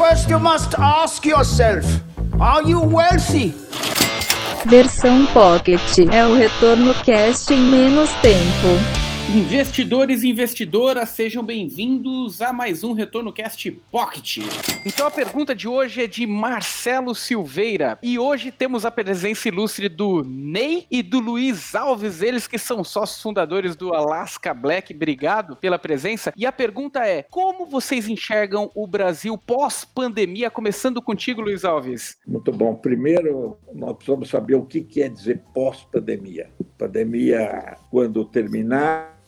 First, you must ask yourself Are you wealthy? Versão Pocket é o retorno cast em menos tempo. Investidores e investidoras, sejam bem-vindos a mais um Retorno Cast Pocket. Então a pergunta de hoje é de Marcelo Silveira e hoje temos a presença ilustre do Ney e do Luiz Alves, eles que são sócios fundadores do Alaska Black. Obrigado pela presença. E a pergunta é: como vocês enxergam o Brasil pós-pandemia? Começando contigo, Luiz Alves. Muito bom. Primeiro, nós precisamos saber o que quer dizer pós-pandemia. Pandemia, quando terminar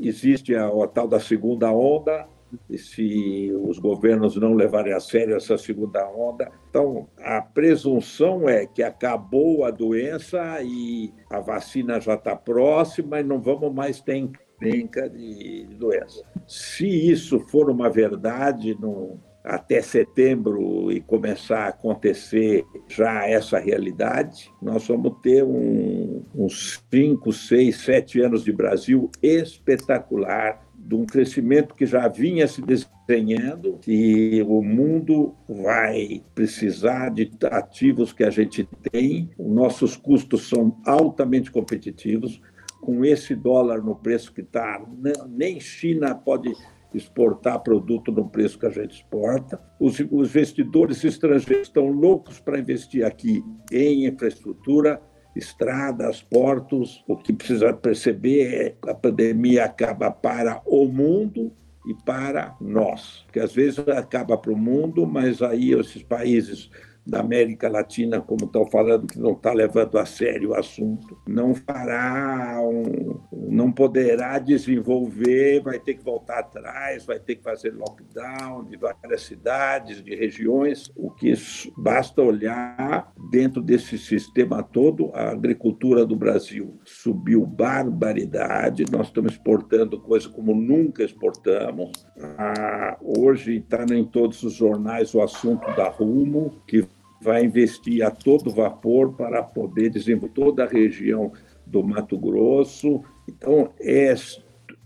existe a, a tal da segunda onda, e se os governos não levarem a sério essa segunda onda. Então, a presunção é que acabou a doença e a vacina já está próxima e não vamos mais ter encrenca de doença. Se isso for uma verdade, no, até setembro e começar a acontecer já essa realidade, nós vamos ter um, uns 5, 6, 7 anos de Brasil espetacular, de um crescimento que já vinha se desenhando e o mundo vai precisar de ativos que a gente tem, os nossos custos são altamente competitivos, com esse dólar no preço que está, nem China pode exportar produto no preço que a gente exporta. Os, investidores estrangeiros estão loucos para investir aqui em infraestrutura, estradas, portos. O que precisa perceber é que a pandemia acaba para o mundo e para nós. Porque às vezes acaba para o mundo, mas aí esses países da América Latina, como estão falando, que não está levando a sério o assunto, não fará, um, não poderá desenvolver, vai ter que voltar atrás, vai ter que fazer lockdown de várias cidades, de regiões. O que basta olhar dentro desse sistema todo, a agricultura do Brasil subiu barbaridade, nós estamos exportando coisa como nunca exportamos. Ah, hoje está em todos os jornais o assunto da Rumo, que vai investir a todo vapor para poder desenvolver toda a região do Mato Grosso. Então, é,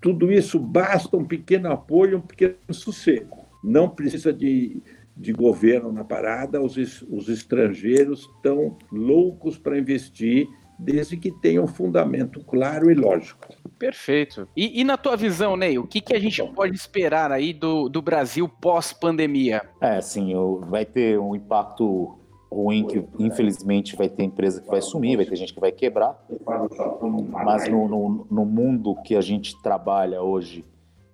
tudo isso basta um pequeno apoio, um pequeno sossego. Não precisa de, de governo na parada, os, os estrangeiros estão loucos para investir, desde que tenha um fundamento claro e lógico. Perfeito. E, e, na tua visão, Ney, o que, que a gente pode esperar aí do, do Brasil pós-pandemia? É, sim, vai ter um impacto ruim que infelizmente vai ter empresa que vai sumir, vai ter gente que vai quebrar. Mas no, no, no, mundo que a gente trabalha hoje,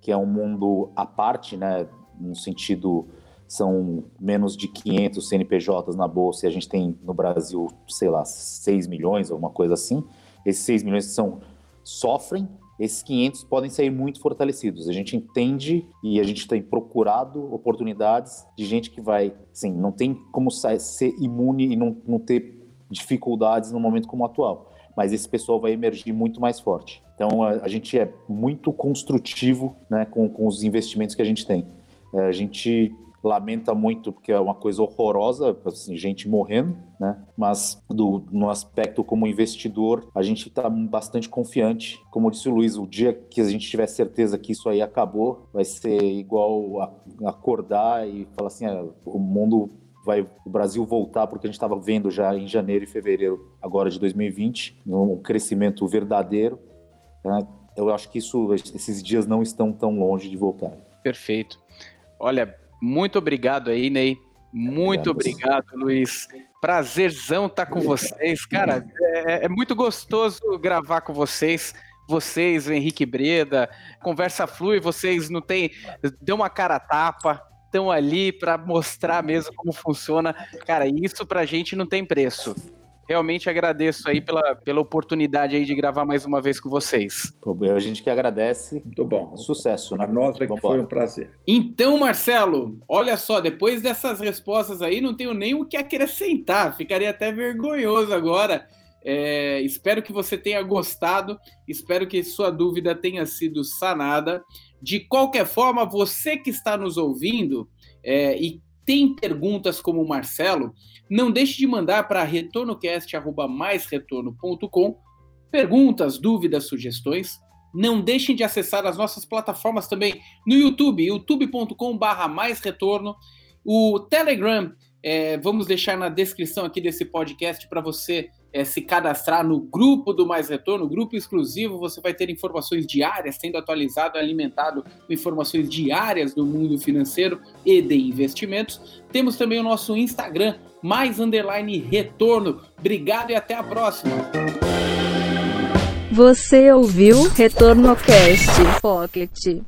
que é um mundo à parte, né, no sentido são menos de 500 CNPJs na bolsa e a gente tem no Brasil, sei lá, 6 milhões, alguma coisa assim. Esses 6 milhões são sofrem esses 500 podem sair muito fortalecidos. A gente entende e a gente tem procurado oportunidades de gente que vai, sim, não tem como ser imune e não, não ter dificuldades no momento como o atual. Mas esse pessoal vai emergir muito mais forte. Então a, a gente é muito construtivo né, com, com os investimentos que a gente tem. É, a gente lamenta muito porque é uma coisa horrorosa, assim, gente morrendo, né? Mas do, no aspecto como investidor, a gente está bastante confiante. Como disse o Luiz, o dia que a gente tiver certeza que isso aí acabou, vai ser igual a, acordar e falar assim, ah, o mundo vai o Brasil voltar porque a gente estava vendo já em janeiro e fevereiro agora de 2020 um crescimento verdadeiro. Né? Eu acho que isso, esses dias não estão tão longe de voltar. Perfeito. Olha, muito obrigado aí, Ney. Muito obrigado, Luiz. Prazerzão estar tá com vocês. Cara, é, é, muito gostoso gravar com vocês. Vocês, o Henrique Breda, conversa flui, vocês não tem. Deu uma cara tapa, estão ali para mostrar mesmo como funciona. Cara, isso pra gente não tem preço realmente agradeço aí pela, pela oportunidade aí de gravar mais uma vez com vocês. A gente que agradece. Muito bom. Sucesso, né? A nós é que foi um prazer. Então, Marcelo, olha só, depois dessas respostas aí, não tenho nem o que acrescentar. Ficaria até vergonhoso agora. É, espero que você tenha gostado, espero que sua dúvida tenha sido sanada. De qualquer forma, você que está nos ouvindo é, e tem perguntas como o Marcelo, não deixe de mandar para retornocast.com perguntas, dúvidas, sugestões. Não deixem de acessar as nossas plataformas também no YouTube, retorno. O Telegram, é, vamos deixar na descrição aqui desse podcast para você é, se cadastrar no grupo do Mais Retorno, grupo exclusivo. Você vai ter informações diárias, sendo atualizado alimentado com informações diárias do mundo financeiro e de investimentos. Temos também o nosso Instagram, mais underline retorno. Obrigado e até a próxima. Você ouviu Retorno Cast Pocket.